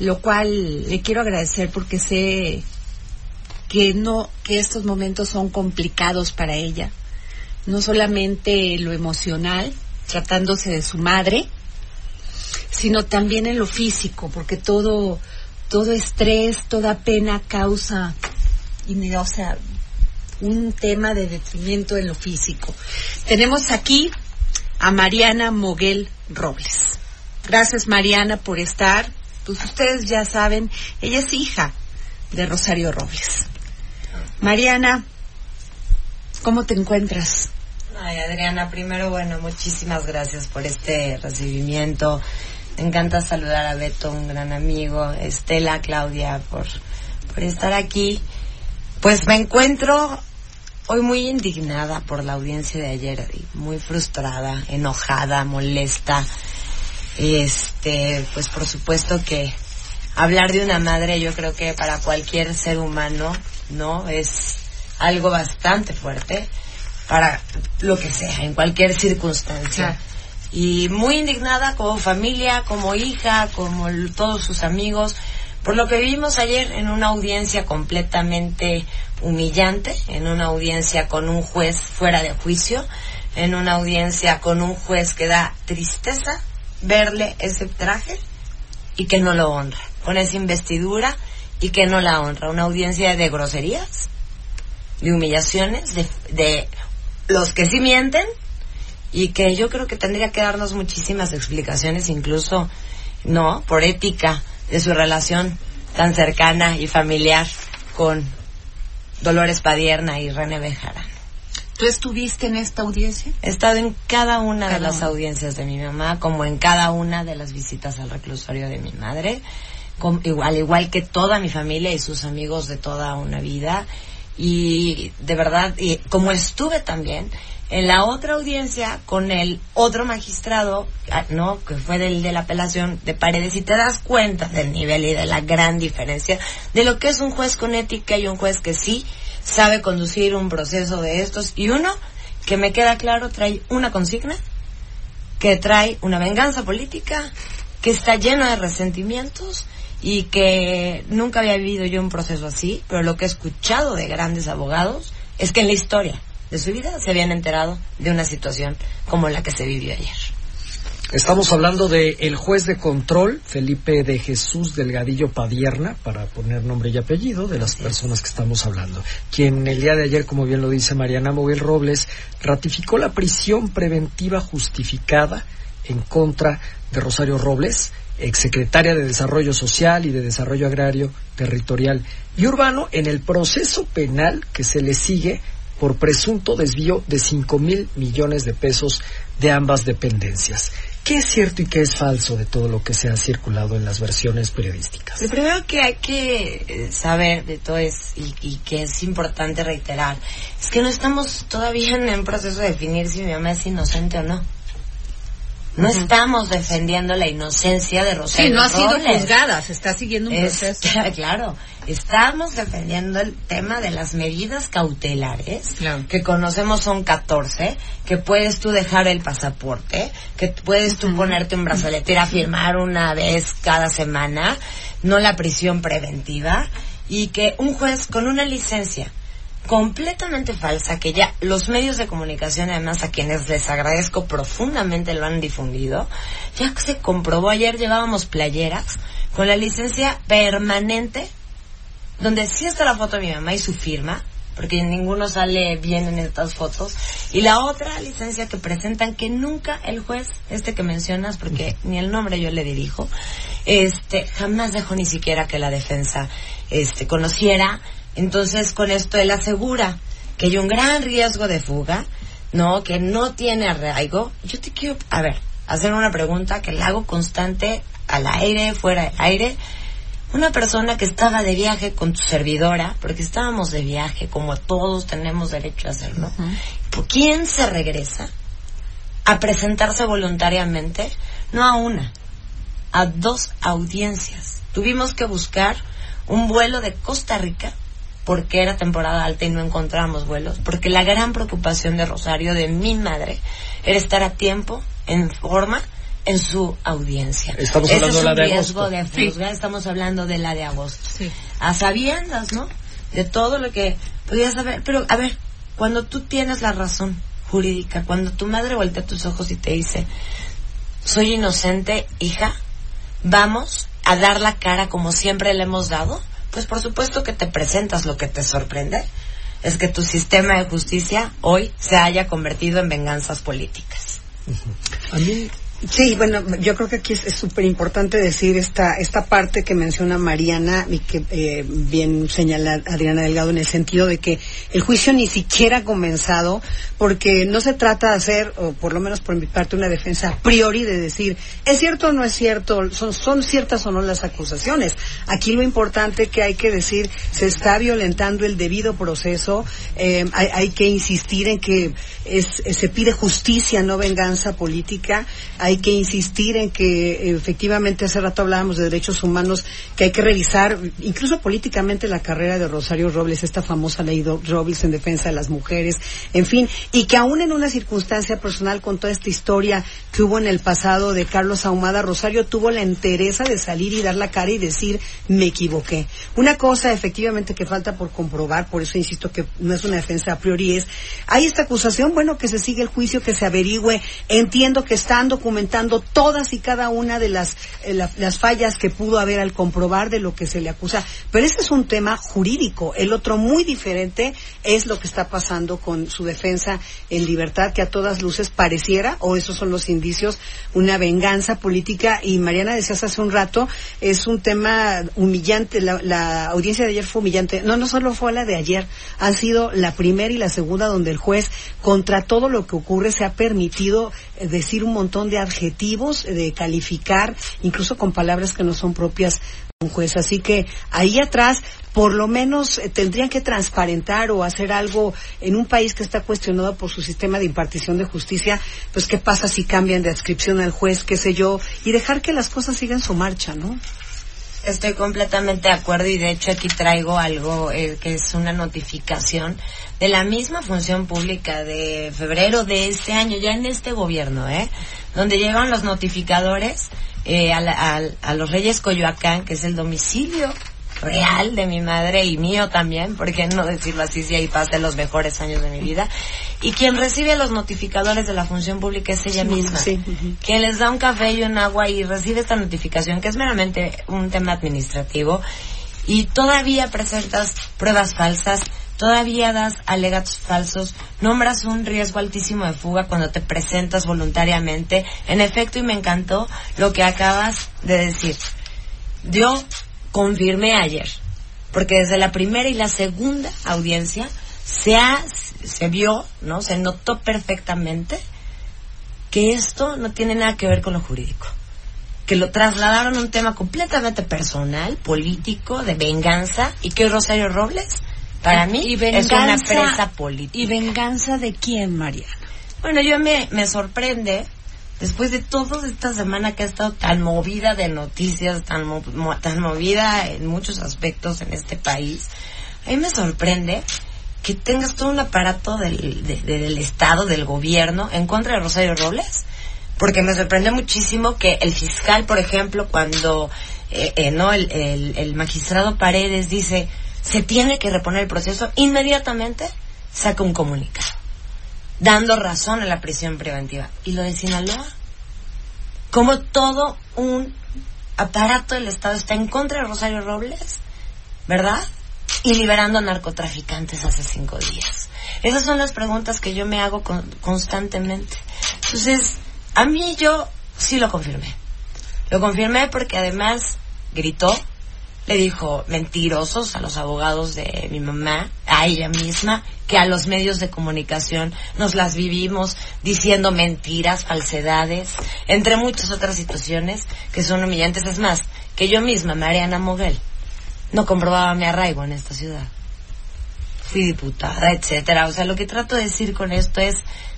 Lo cual le quiero agradecer porque sé que no, que estos momentos son complicados para ella. No solamente lo emocional, tratándose de su madre, sino también en lo físico, porque todo, todo estrés, toda pena causa, y, o sea, un tema de detrimento en lo físico. Tenemos aquí a Mariana Moguel Robles. Gracias Mariana por estar. Pues ustedes ya saben, ella es hija de Rosario Robles. Mariana, ¿cómo te encuentras? Ay, Adriana, primero, bueno, muchísimas gracias por este recibimiento. Me encanta saludar a Beto, un gran amigo, Estela, Claudia, por, por estar aquí. Pues me encuentro hoy muy indignada por la audiencia de ayer, muy frustrada, enojada, molesta. Este, pues por supuesto que hablar de una madre yo creo que para cualquier ser humano, ¿no? Es algo bastante fuerte para lo que sea, en cualquier circunstancia. Y muy indignada como familia, como hija, como todos sus amigos, por lo que vimos ayer en una audiencia completamente humillante, en una audiencia con un juez fuera de juicio, en una audiencia con un juez que da tristeza verle ese traje y que no lo honra, con esa investidura y que no la honra. Una audiencia de groserías, de humillaciones, de, de los que sí mienten y que yo creo que tendría que darnos muchísimas explicaciones, incluso, no, por ética de su relación tan cercana y familiar con Dolores Padierna y René Bejarano. ¿Tú estuviste en esta audiencia? He estado en cada una de las audiencias de mi mamá, como en cada una de las visitas al reclusorio de mi madre, igual, igual que toda mi familia y sus amigos de toda una vida y de verdad, y como estuve también en la otra audiencia con el otro magistrado, ah, ¿no? Que fue del de la apelación de Paredes, y te das cuenta del nivel y de la gran diferencia de lo que es un juez con ética y un juez que sí sabe conducir un proceso de estos, y uno que me queda claro trae una consigna, que trae una venganza política, que está lleno de resentimientos y que nunca había vivido yo un proceso así, pero lo que he escuchado de grandes abogados es que en la historia de su vida se habían enterado de una situación como la que se vivió ayer. Estamos hablando de el juez de control, Felipe de Jesús Delgadillo Padierna, para poner nombre y apellido de las personas que estamos hablando, quien el día de ayer, como bien lo dice Mariana Moguel Robles, ratificó la prisión preventiva justificada en contra de Rosario Robles, exsecretaria de Desarrollo Social y de Desarrollo Agrario, Territorial y Urbano, en el proceso penal que se le sigue por presunto desvío de 5 mil millones de pesos de ambas dependencias. ¿Qué es cierto y qué es falso de todo lo que se ha circulado en las versiones periodísticas? Lo primero que hay que eh, saber de todo es, y, y que es importante reiterar, es que no estamos todavía en un proceso de definir si mi mamá es inocente o no. No estamos defendiendo la inocencia de Rosario. Sí, no ha sido juzgada, se está siguiendo un Es- proceso. claro, estamos defendiendo el tema de las medidas cautelares, Claro. que conocemos son 14, que puedes tú dejar el pasaporte, que puedes tú ponerte un brazalete, ir a firmar una vez cada semana, no la prisión preventiva, y que un juez con una licencia completamente falsa que ya los medios de comunicación además a quienes les agradezco profundamente lo han difundido ya se comprobó ayer llevábamos playeras con la licencia permanente donde sí está la foto de mi mamá y su firma porque ninguno sale bien en estas fotos y la otra licencia que presentan que nunca el juez este que mencionas porque ni el nombre yo le dirijo este jamás dejó ni siquiera que la defensa este conociera entonces con esto él asegura que hay un gran riesgo de fuga no que no tiene arraigo yo te quiero a ver hacer una pregunta que la hago constante al aire, fuera de aire. Una persona que estaba de viaje con tu servidora, porque estábamos de viaje, como todos tenemos derecho a hacerlo, ¿por quién se regresa a presentarse voluntariamente? No a una, a dos audiencias. Tuvimos que buscar un vuelo de Costa Rica porque era temporada alta y no encontrábamos vuelos, porque la gran preocupación de Rosario, de mi madre, era estar a tiempo, en forma, en su audiencia. Estamos Ese hablando es de la de agosto. de estamos hablando de la de agosto. Sí. A sabiendas, ¿no? De todo lo que podías saber. Pero, a ver, cuando tú tienes la razón jurídica, cuando tu madre voltea tus ojos y te dice, soy inocente, hija, vamos a dar la cara como siempre le hemos dado, pues por supuesto que te presentas. Lo que te sorprende es que tu sistema de justicia hoy se haya convertido en venganzas políticas. Sí, bueno, yo creo que aquí es súper importante decir esta esta parte que menciona Mariana y que eh, bien señala Adriana Delgado en el sentido de que el juicio ni siquiera ha comenzado porque no se trata de hacer, o por lo menos por mi parte, una defensa a priori de decir, es cierto o no es cierto, son, son ciertas o no las acusaciones. Aquí lo importante que hay que decir, se está violentando el debido proceso, eh, hay, hay que insistir en que es, se pide justicia, no venganza política, hay que insistir en que efectivamente hace rato hablábamos de derechos humanos, que hay que revisar incluso políticamente la carrera de Rosario Robles, esta famosa ley do- Robles en defensa de las mujeres, en fin, y que aún en una circunstancia personal con toda esta historia que hubo en el pasado de Carlos Ahumada, Rosario tuvo la entereza de salir y dar la cara y decir me equivoqué. Una cosa efectivamente que falta por comprobar, por eso insisto que no es una defensa a priori, es hay esta acusación, bueno, que se sigue el juicio, que se averigüe, entiendo que están documentando todas y cada una de las, eh, la- las fallas que pudo haber al comprobar de lo que se le acusa, pero ese es un tema jurídico. El otro muy diferente es lo que está pasando con su defensa en libertad, que a todas luces pareciera, o esos son los indicios, una venganza política. Y Mariana decías hace un rato, es un tema humillante. La, audiencia de ayer fue humillante. No, no solo fue la de ayer, han sido la primera y la segunda donde el juez, contra todo lo que ocurre, se ha permitido eh, decir un montón de adjetivos, eh, de calificar, incluso con palabras que no son propias un juez. Así que ahí atrás, por lo menos eh, tendrían que transparentar o hacer algo en un país que está cuestionado por su sistema de impartición de justicia, pues qué pasa si cambian de adscripción al juez, qué sé yo, y dejar que las cosas sigan su marcha, ¿no? Estoy completamente de acuerdo y de hecho aquí traigo algo eh, que es una notificación de la misma función pública de febrero de este año, ya en este gobierno, ¿eh? Donde llegan los notificadores eh, a, la- al- a los Reyes Coyoacán, que es el domicilio real de mi madre y mío también, ¿por qué no decirlo así si ahí pasé los mejores años de mi vida? Y quien recibe los notificadores de la función pública es ella misma Sí, quien les da un café y un agua y recibe esta notificación, que es meramente un tema administrativo, y todavía presentas pruebas falsas, todavía das alegatos falsos, nombras un riesgo altísimo de fuga cuando te presentas voluntariamente. En efecto, y me encantó lo que acabas de decir. Yo confirmé ayer, porque desde la primera y la segunda audiencia se ha, se vio, ¿no? Se notó perfectamente que esto no tiene nada que ver con lo jurídico. Que lo trasladaron a un tema completamente personal, político, de venganza, y que Rosario Robles, para mí, Y es una presa política. ¿Y venganza de quién, Mariana? Bueno, yo me, me sorprende, después de toda esta semana que ha estado tan movida de noticias, tan, mo- mo- tan movida en muchos aspectos en este país, a mí me sorprende que tengas todo un aparato del, de- del Estado, del gobierno, en contra de Rosario Robles. Porque me sorprende muchísimo que el fiscal, por ejemplo, cuando eh, eh, no el, el- el magistrado Paredes dice se tiene que reponer el proceso, inmediatamente saca un comunicado dando razón a la prisión preventiva. ¿Y lo de Sinaloa? Como todo un aparato del Estado está en contra de Rosario Robles, ¿verdad? Y liberando a narcotraficantes hace cinco días. Esas son las preguntas que yo me hago con- constantemente. Entonces, a mí yo sí lo confirmé. Lo confirmé porque además gritó le dijo mentirosos a los abogados de mi mamá, a ella misma, que a los medios de comunicación nos las vivimos diciendo mentiras, falsedades, entre muchas otras situaciones que son humillantes. Es más, que yo misma, Mariana Moguel, no comprobaba mi arraigo en esta ciudad. Fui diputada, etcétera. O sea, lo que trato de decir con esto es,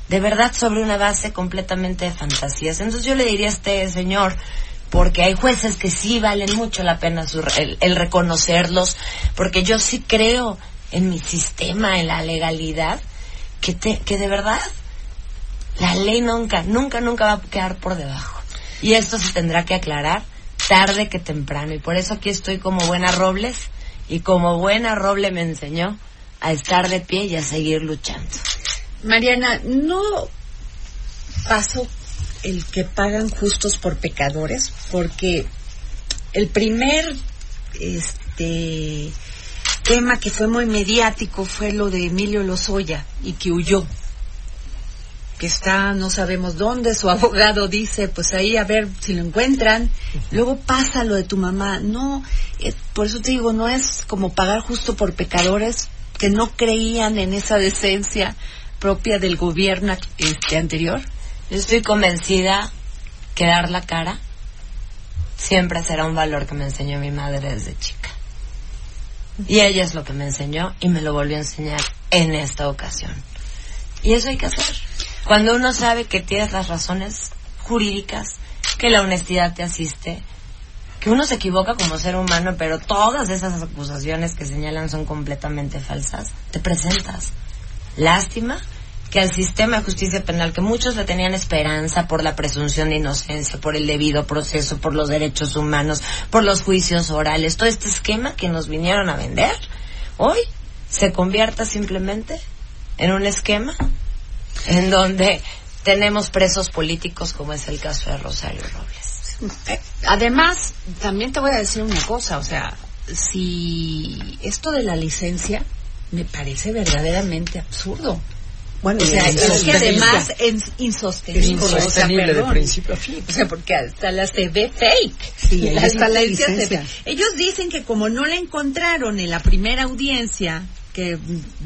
de verdad, sobre una base completamente de fantasías. Entonces yo le diría a este señor, porque hay jueces que sí valen mucho la pena el, reconocerlos, porque yo sí creo en mi sistema, en la legalidad, que, te, que de verdad la ley nunca, nunca, nunca va a quedar por debajo. Y esto se tendrá que aclarar tarde que temprano. Y por eso aquí estoy como buena Robles y como buena Roble me enseñó a estar de pie y a seguir luchando. Mariana, no paso el que pagan justos por pecadores, porque el primer este tema que fue muy mediático fue lo de Emilio Lozoya y que huyó que está no sabemos dónde, su abogado dice, pues ahí a ver si lo encuentran, luego pasa lo de tu mamá, no, eh, por eso te digo, no es como pagar justo por pecadores que no creían en esa decencia propia del gobierno este anterior. Yo estoy convencida que dar la cara siempre será un valor que me enseñó mi madre desde chica. Y ella es lo que me enseñó y me lo volvió a enseñar en esta ocasión. Y eso hay que hacer. Cuando uno sabe que tienes las razones jurídicas, que la honestidad te asiste, que uno se equivoca como ser humano, pero todas esas acusaciones que señalan son completamente falsas, te presentas. Lástima que al sistema de justicia penal, que muchos le tenían esperanza por la presunción de inocencia, por el debido proceso, por los derechos humanos, por los juicios orales, todo este esquema que nos vinieron a vender, hoy se convierta simplemente en un esquema en donde tenemos presos políticos como es el caso de Rosario Robles. Eh, además, también te voy a decir una cosa, o sea, si esto de la licencia me parece verdaderamente absurdo. Bueno, o sea, es que además es insostenible. Es insostenible de principio a fin. O sea, porque hasta la se ve fake. Sí, ahí está la licencia. Ellos dicen que como no la encontraron en la primera audiencia, que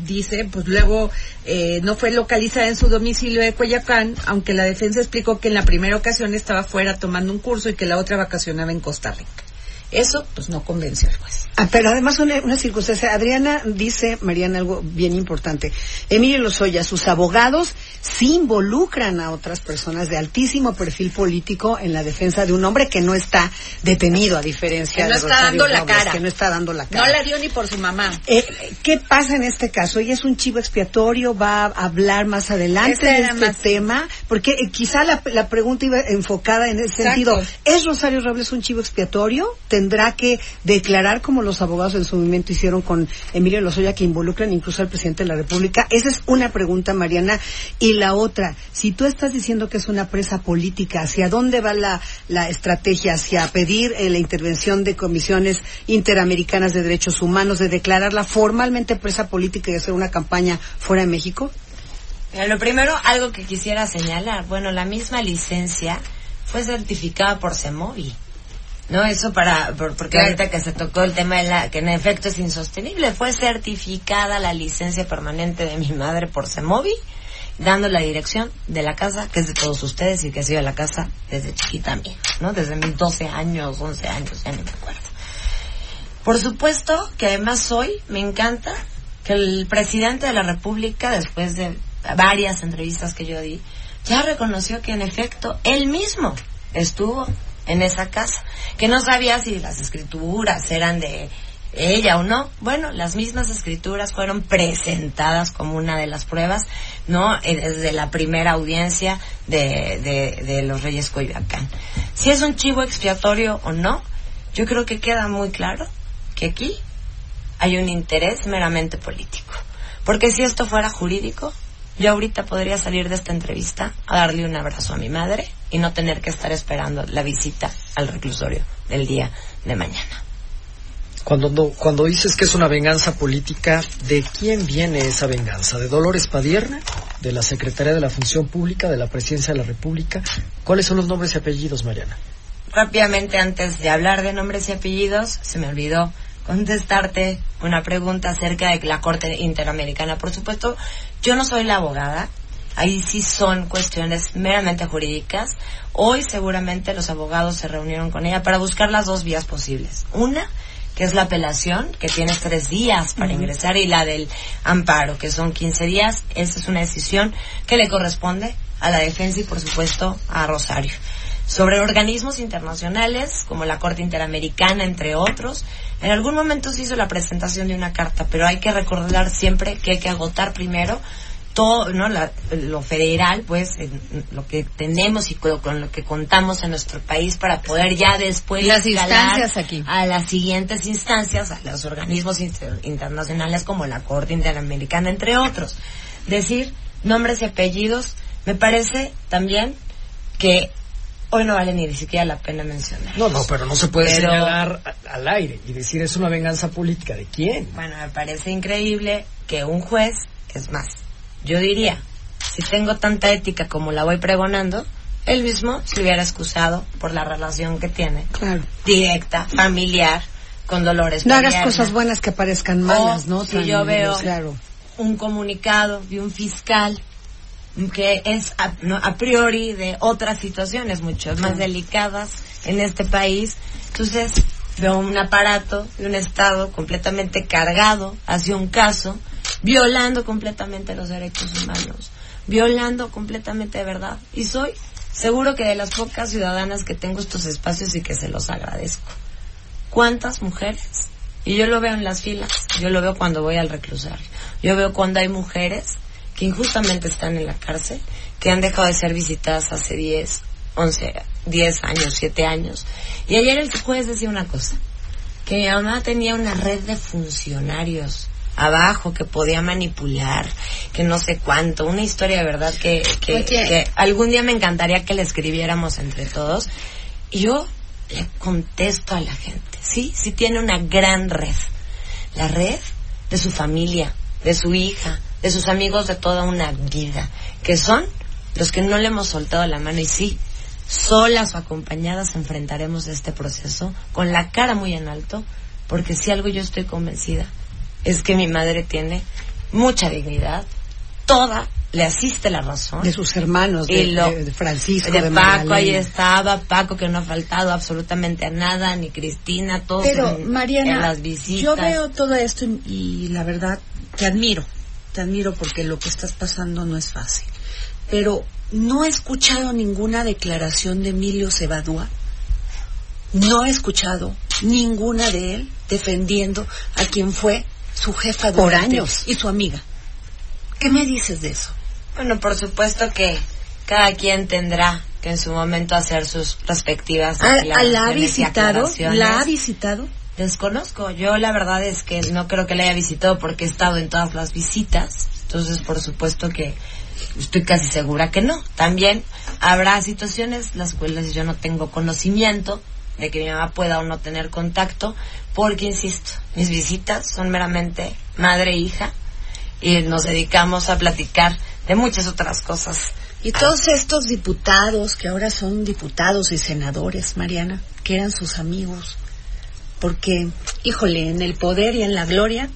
dice, pues luego eh, no fue localizada en su domicilio de Coyacán, aunque la defensa explicó que en la primera ocasión estaba fuera tomando un curso y que la otra vacacionaba en Costa Rica. Eso, pues, no convenció al juez. Ah, pero además una, una, circunstancia. Adriana dice, Mariana, algo bien importante. Emilio Lozoya, sus abogados sí involucran a otras personas de altísimo perfil político en la defensa de un hombre que no está detenido, a diferencia que no de está dando la cara. Que no está dando la cara. No la dio ni por su mamá. Eh, ¿Qué pasa en este caso? Ella es un chivo expiatorio, va a hablar más adelante de este tema, porque eh, quizá la, la, pregunta iba enfocada en ese sentido. ¿Es Rosario Robles un chivo expiatorio? Tendrá que declarar como los abogados en su momento hicieron con Emilio Lozoya que involucran incluso al presidente de la República? Esa es una pregunta, Mariana. Y la otra, si tú estás diciendo que es una presa política, ¿hacia dónde va la, la estrategia? ¿Hacia pedir eh, la intervención de comisiones interamericanas de derechos humanos, de declararla formalmente presa política y hacer una campaña fuera de México? lo primero, algo que quisiera señalar. Bueno, la misma licencia fue certificada por CEMOVI. No, eso para, porque ahorita que se tocó el tema de la, que en efecto es insostenible, fue certificada la licencia permanente de mi madre por CEMOVI, dando la dirección de la casa, que es de todos ustedes y que ha sido la casa desde chiquita mía, ¿no? Desde mis 12 años, 11 años, ya ni me acuerdo. Por supuesto que además hoy me encanta que el presidente de la República, después de varias entrevistas que yo di, ya reconoció que en efecto él mismo estuvo en esa casa, que no sabía si las escrituras eran de ella o no. Bueno, las mismas escrituras fueron presentadas como una de las pruebas, ¿no? Eh, desde la primera audiencia de, de, los Reyes Coyoacán. Si es un chivo expiatorio o no, yo creo que queda muy claro que aquí hay un interés meramente político. Porque si esto fuera jurídico, yo ahorita podría salir de esta entrevista a darle un abrazo a mi madre y no tener que estar esperando la visita al reclusorio del día de mañana. Cuando, cuando dices que es una venganza política, ¿de quién viene esa venganza? ¿De Dolores Padierna? ¿De la Secretaría de la Función Pública? ¿De la Presidencia de la República? ¿Cuáles son los nombres y apellidos, Mariana? rápidamente antes de hablar de nombres y apellidos, se me olvidó contestarte una pregunta acerca de la Corte Interamericana. Por supuesto, yo no soy la abogada, ahí sí son cuestiones meramente jurídicas. Hoy seguramente los abogados se reunieron con ella para buscar las dos vías posibles. Una, que es la apelación, que tienes tres días para ingresar, y la del amparo, que son 15 días. Esa es una decisión que le corresponde a la defensa y, por supuesto, a Rosario. Sobre organismos internacionales, como la Corte Interamericana, entre otros, en algún momento se hizo la presentación de una carta, pero hay que recordar siempre que hay que agotar primero todo no lo federal pues lo que tenemos y con, lo que contamos en nuestro país para poder ya después las instancias aquí. a las siguientes instancias a los organismos internacionales como la Corte Interamericana entre otros. Decir nombres y apellidos me parece también que hoy no vale ni siquiera la pena mencionar. No, no, pero no se puede señalar al aire y decir es una venganza política. ¿De quién? Bueno, me parece increíble que un juez, es más, yo diría, si tengo tanta ética como la voy pregonando, él mismo se hubiera excusado por la relación que tiene. Claro. Directa, familiar, con dolores. No hagas cosas buenas que parezcan malas, ¿no? Si yo veo un comunicado de un fiscal que es a, a, priori de otras situaciones mucho más delicadas en este país. Entonces veo un aparato de un Estado completamente cargado hacia un caso, violando completamente los derechos humanos, violando completamente de verdad. Y soy seguro que de las pocas ciudadanas que tengo estos espacios y que se los agradezco. ¿Cuántas mujeres? Y yo lo veo en las filas, yo lo veo cuando voy al reclusario, yo veo cuando hay mujeres que injustamente están en la cárcel, que han dejado de ser visitadas hace 10, 11, 10 años, 7 años. Y ayer el juez decía una cosa, que mi mamá tenía una red de funcionarios abajo que podía manipular, que no sé cuánto, una historia de verdad que, que, que algún día me encantaría que le escribiéramos entre todos. Y yo le contesto a la gente, sí, sí tiene una gran red, la red de su familia, de su hija, de sus amigos de toda una vida, que son los que no le hemos soltado la mano y sí, solas o acompañadas enfrentaremos este proceso con la cara muy en alto, porque si algo yo estoy convencida es que mi madre tiene mucha dignidad, toda le asiste la razón. De sus hermanos, de, Francisco, de, Paco, ahí estaba, Paco que no ha faltado absolutamente a nada, ni Cristina, todos Pero, en, Mariana, las visitas. Yo veo todo esto y la verdad te admiro, te admiro porque lo que estás pasando no es fácil. Pero no he escuchado ninguna declaración de Emilio Cebadúa. No he escuchado ninguna de él defendiendo a quien fue su jefa por años y su amiga. ¿Qué me dices de eso? Bueno, por supuesto que cada quien tendrá que en su momento hacer sus respectivas ¿A, la ha visitado? ¿La ha visitado? Desconozco. Yo la verdad es que no creo que la haya visitado porque he estado en todas las visitas. Entonces, por supuesto que estoy casi segura que no. También habrá situaciones las cuales yo no tengo conocimiento de que mi mamá pueda o no tener contacto, porque, insisto, mis visitas son meramente madre e hija y nos dedicamos a platicar de muchas otras cosas. Y todos estos diputados que ahora son diputados y senadores, Mariana, que eran sus amigos, porque, híjole, en el poder y en la gloria,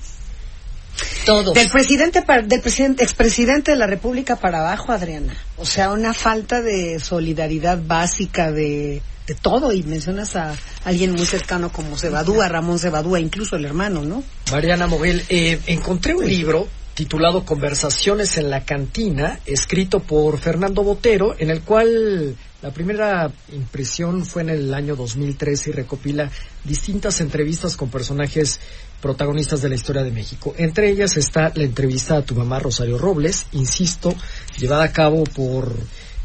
todos. Del presidente, del presidente, expresidente de la República para abajo, Adriana. O sea, una falta de solidaridad básica de, de todo. Y mencionas a alguien muy cercano como Cebadúa, Ramón Cebadúa, incluso el hermano, ¿no? Mariana Moguel, eh, encontré un libro titulado Conversaciones en la Cantina, escrito por Fernando Botero, en el cual la primera impresión fue en el año 2013 y recopila distintas entrevistas con personajes protagonistas de la historia de México. Entre ellas está la entrevista a tu mamá Rosario Robles, insisto, llevada a cabo por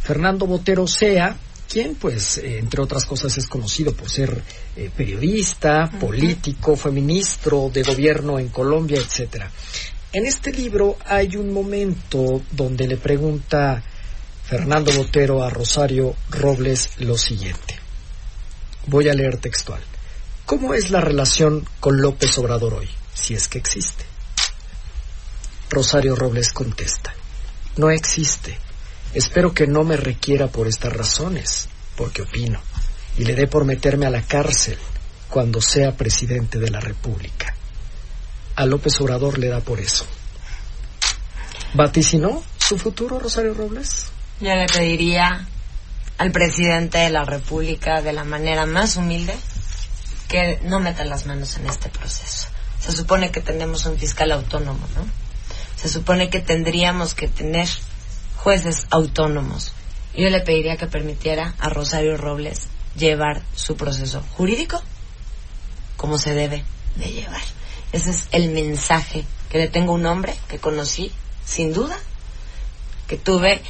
Fernando Botero Sea, quien pues entre otras cosas es conocido por ser eh, periodista, político, fue ministro de gobierno en Colombia, etcétera. En este libro hay un momento donde le pregunta Fernando Botero a Rosario Robles lo siguiente. Voy a leer textual. ¿Cómo es la relación con López Obrador hoy, si es que existe? Rosario Robles contesta. No existe. Espero que no me requiera por estas razones, porque opino. y le dé por meterme a la cárcel cuando sea presidente de la República. A López Obrador le da por eso. ¿Vaticinó su futuro, Rosario Robles? Yo le pediría al presidente de la República de la manera más humilde que no meta las manos en este proceso. Se supone que tenemos un fiscal autónomo, ¿no? Se supone que tendríamos que tener jueces autónomos. Yo le pediría que permitiera a Rosario Robles llevar su proceso jurídico como se debe de llevar. Ese es el mensaje que le tengo a un hombre que conocí, sin duda, que tuve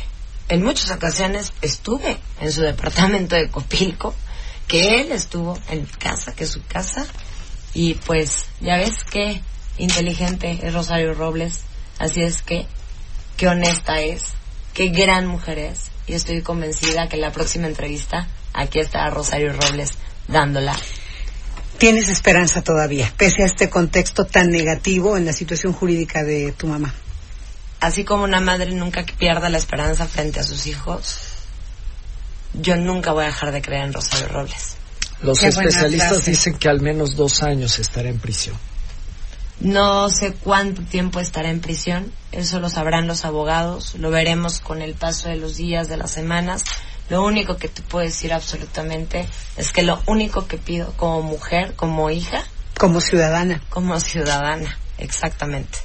en muchas ocasiones, estuve en su departamento de Copilco, que él estuvo en casa, que es su casa, y pues ya ves qué inteligente es Rosario Robles, así es que qué honesta es, qué gran mujer es, y estoy convencida que en la próxima entrevista aquí está Rosario Robles dándola. Tienes esperanza todavía, pese a este contexto tan negativo en la situación jurídica de tu mamá. Así como una madre nunca pierda la esperanza frente a sus hijos, yo nunca voy a dejar de creer en Rosario Robles. Los Qué especialistas dicen que al menos dos años estará en prisión. No sé cuánto tiempo estará en prisión, eso lo sabrán los abogados, lo veremos con el paso de los días, de las semanas. Lo único que te puedo decir absolutamente es que lo único que pido como mujer, como hija, Como ciudadana. como ciudadana, exactamente,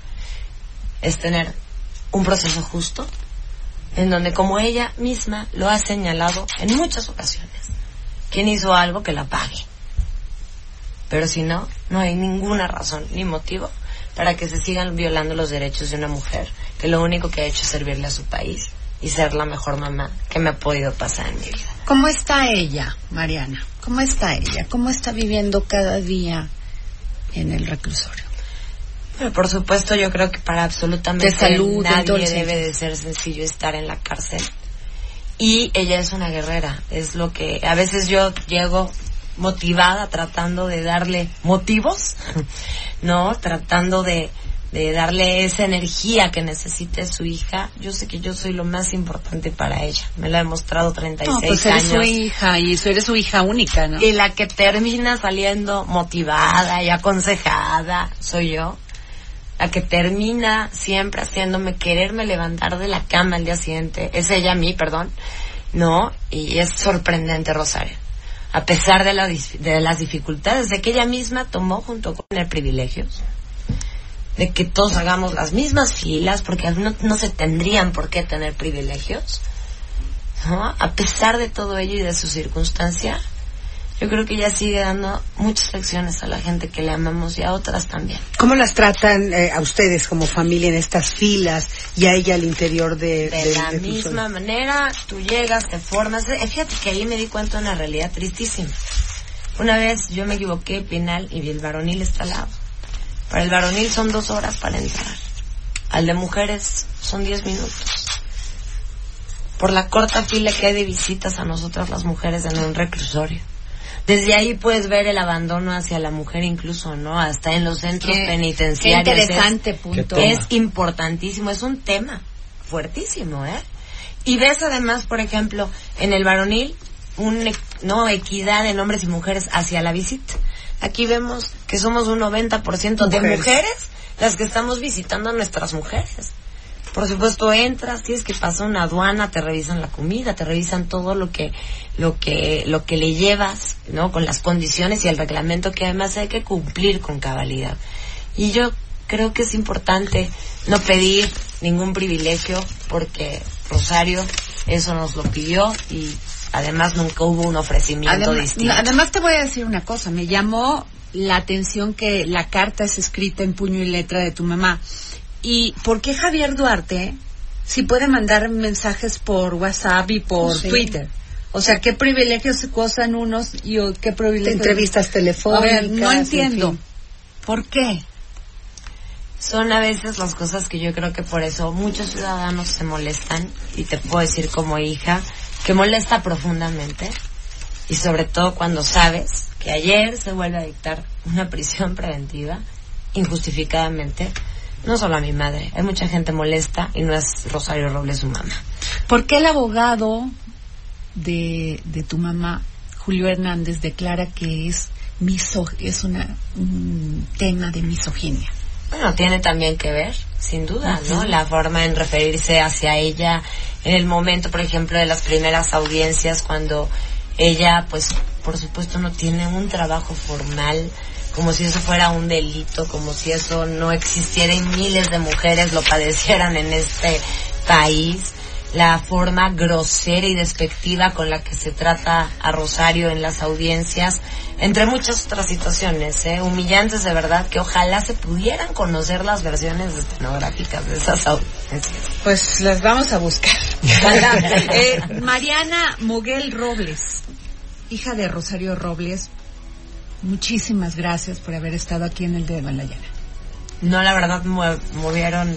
es tener un proceso justo en donde, como ella misma lo ha señalado en muchas ocasiones, quien hizo algo que la pague. Pero si no, no hay ninguna razón ni motivo para que se sigan violando los derechos de una mujer que lo único que ha hecho es servirle a su país y ser la mejor mamá que me ha podido pasar en mi vida. ¿Cómo está ella, Mariana? ¿Cómo está ella? ¿Cómo está viviendo cada día en el reclusorio? Pero por supuesto yo creo que para absolutamente De salud, nadie debe de ser sencillo estar en la cárcel. Y ella es una guerrera, es lo que a veces yo llego motivada tratando de darle motivos, ¿no? Tratando de, de darle esa energía que necesite su hija. Yo sé que yo soy lo más importante para ella. Me lo ha demostrado 36 No, pues eres años. su hija y eres su hija única, ¿no? Y la que termina saliendo motivada y aconsejada soy yo. La que termina siempre haciéndome quererme levantar de la cama al día siguiente. Es ella a mí, perdón. No, y es sorprendente, Rosario. A pesar de, la las dificultades de que ella misma tomó junto con el privilegios, de que todos hagamos las mismas filas, porque no, no se tendrían por qué tener privilegios. ¿no? A pesar de todo ello y de su circunstancia, yo creo que ella sigue dando muchas lecciones a la gente que le amamos y a otras también. ¿Cómo las tratan eh, a ustedes como familia en estas filas y a ella al interior de, De de- la de misma manera, tú llegas, te formas. Eh, Fíjate que ahí me di cuenta de una realidad tristísima. Una vez yo me equivoqué penal y el varonil está al lado. Para el varonil son dos horas para entrar. Al de mujeres son diez minutos. Por la corta fila que hay de visitas a nosotras las mujeres en un reclusorio. Desde ahí puedes ver el abandono hacia la mujer incluso, ¿no? Hasta en los centros Qué- penitenciarios. Qué Es- interesante punto. Qué es importantísimo, es un tema fuertísimo, ¿eh? Y ves además, por ejemplo, en el varonil, un, e- no equidad en hombres y mujeres hacia la visita. Aquí vemos que somos un 90% de Mujeres. mujeres las que estamos visitando a nuestras mujeres. Por supuesto, entras, tienes que pasar una aduana, te revisan la comida, te revisan todo lo que, lo que, lo que le llevas, ¿no? Con las condiciones y el reglamento que además hay que cumplir con cabalidad. Y yo creo que es importante no pedir ningún privilegio porque Rosario eso nos lo pidió y además nunca hubo un ofrecimiento Además, distinto. además te voy a decir una cosa, me llamó la atención que la carta es escrita en puño y letra de tu mamá. ¿Y por qué Javier Duarte si puede mandar mensajes por WhatsApp y por Sí. Twitter? O sea, ¿qué privilegios se gozan unos y qué privilegios? Entrevistas A telefónicas. ver, no en entiendo. fin. ¿Por qué? Son a veces las cosas que yo creo que por eso muchos ciudadanos se molestan y te puedo decir como hija que molesta profundamente y sobre todo cuando sabes que ayer se vuelve a dictar una prisión preventiva injustificadamente no solo a mi madre, hay mucha gente molesta y no es Rosario Robles su mamá. ¿Por qué el abogado de, de tu mamá, Julio Hernández declara que es miso es una, un tema de misoginia. Bueno, tiene también que ver, sin duda, ¿no? La forma en referirse hacia ella en el momento, por ejemplo, de las primeras audiencias, cuando ella, pues, por supuesto, no tiene un trabajo formal, como si eso fuera un delito, como si eso no existiera y miles de mujeres lo padecieran en este país la forma grosera y despectiva con la que se trata a Rosario en las audiencias, entre muchas otras situaciones, ¿eh? humillantes de verdad, que ojalá se pudieran conocer las versiones estenográficas de esas audiencias. Pues las vamos a buscar. eh, Mariana Moguel Robles, hija de Rosario Robles, muchísimas gracias por haber estado aquí en el dedo en la. No, la verdad, movieron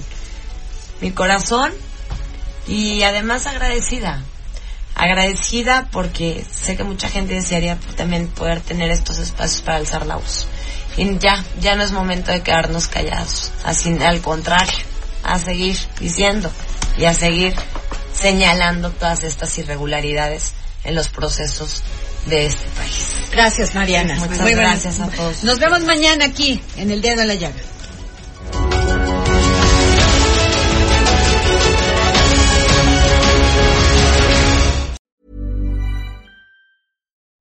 mi corazón y además agradecida. Agradecida porque sé que mucha gente desearía también poder tener estos espacios para alzar la voz. Y ya, ya no es momento de quedarnos callados. Así, al contrario, a seguir diciendo y a seguir señalando todas estas irregularidades en los procesos de este país. Gracias, Mariana. Muchas gracias a todos. Nos vemos mañana aquí en el Dedo de la Llaga.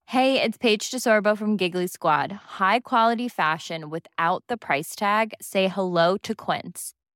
Hey, it's Paige DeSorbo from Giggly Squad. High quality fashion without the price tag. Say hello to Quince.